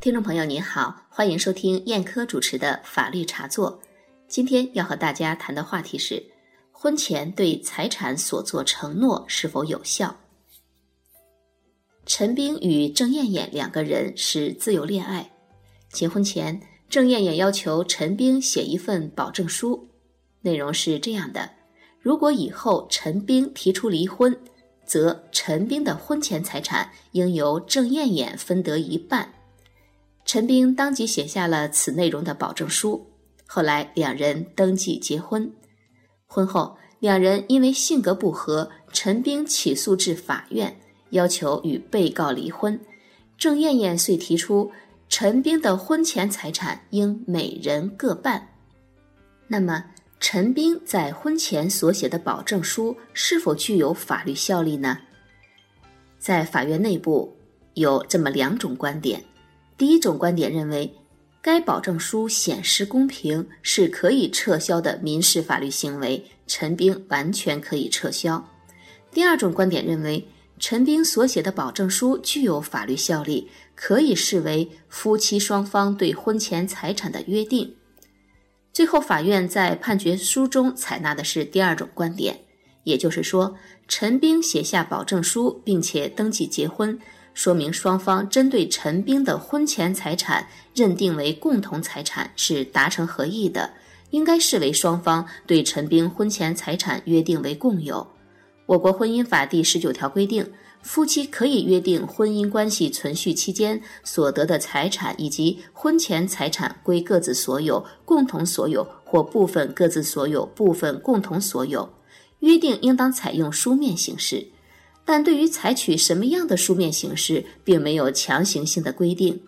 听众朋友您好，欢迎收听燕科主持的法律茶座。今天要和大家谈的话题是：婚前对财产所做承诺是否有效？陈冰与郑艳艳两个人是自由恋爱，结婚前，郑艳艳要求陈冰写一份保证书，内容是这样的：如果以后陈冰提出离婚，则陈冰的婚前财产应由郑艳艳分得一半。陈冰当即写下了此内容的保证书。后来两人登记结婚。婚后，两人因为性格不合，陈冰起诉至法院，要求与被告离婚。郑艳艳遂提出陈冰的婚前财产应每人各半。那么，陈冰在婚前所写的保证书是否具有法律效力呢？在法院内部有这么两种观点。第一种观点认为，该保证书显示公平，是可以撤销的民事法律行为，陈兵完全可以撤销。第二种观点认为，陈兵所写的保证书具有法律效力，可以视为夫妻双方对婚前财产的约定。最后，法院在判决书中采纳的是第二种观点，也就是说，陈兵写下保证书并且登记结婚。说明双方针对陈兵的婚前财产认定为共同财产是达成合意的，应该视为双方对陈兵婚前财产约定为共有。我国婚姻法第十九条规定，夫妻可以约定婚姻关系存续期间所得的财产以及婚前财产归各自所有、共同所有或部分各自所有、部分共同所有。约定应当采用书面形式。但对于采取什么样的书面形式，并没有强行性的规定。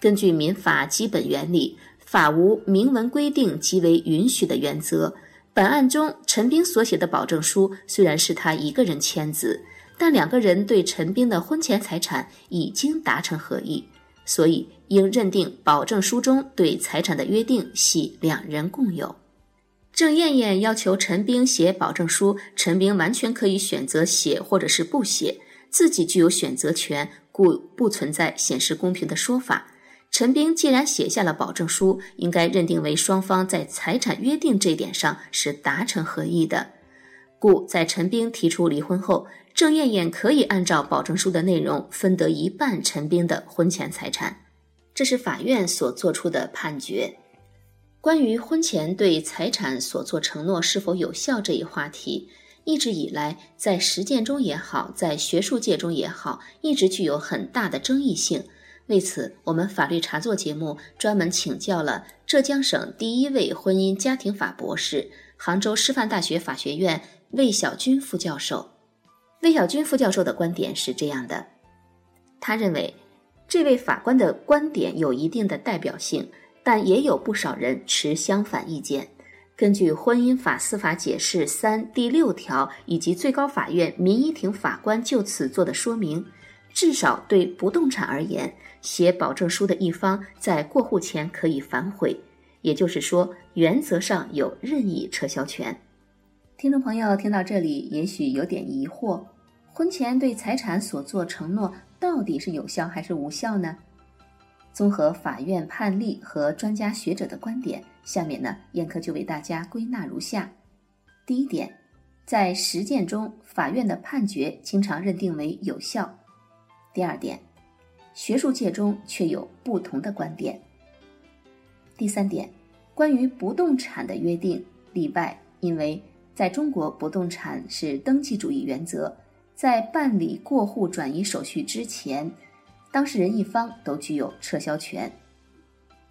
根据民法基本原理，法无明文规定即为允许的原则。本案中，陈斌所写的保证书虽然是他一个人签字，但两个人对陈斌的婚前财产已经达成合意，所以应认定保证书中对财产的约定系两人共有。郑艳艳要求陈冰写保证书，陈冰完全可以选择写或者是不写，自己具有选择权，故不存在显示公平的说法。陈冰既然写下了保证书，应该认定为双方在财产约定这点上是达成合意的，故在陈冰提出离婚后，郑艳艳可以按照保证书的内容分得一半陈冰的婚前财产。这是法院所作出的判决。关于婚前对财产所做承诺是否有效这一话题，一直以来在实践中也好，在学术界中也好，一直具有很大的争议性。为此，我们法律茶座节目专门请教了浙江省第一位婚姻家庭法博士、杭州师范大学法学院魏小军副教授。魏小军副教授的观点是这样的：他认为，这位法官的观点有一定的代表性。但也有不少人持相反意见。根据《婚姻法司法解释三》第六条以及最高法院民一庭法官就此做的说明，至少对不动产而言，写保证书的一方在过户前可以反悔，也就是说，原则上有任意撤销权。听众朋友听到这里，也许有点疑惑：婚前对财产所做承诺到底是有效还是无效呢？综合法院判例和专家学者的观点，下面呢，燕科就为大家归纳如下：第一点，在实践中，法院的判决经常认定为有效；第二点，学术界中却有不同的观点；第三点，关于不动产的约定例外，因为在中国，不动产是登记主义原则，在办理过户转移手续之前。当事人一方都具有撤销权。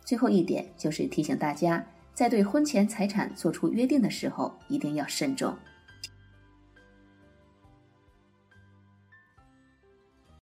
最后一点就是提醒大家，在对婚前财产做出约定的时候，一定要慎重。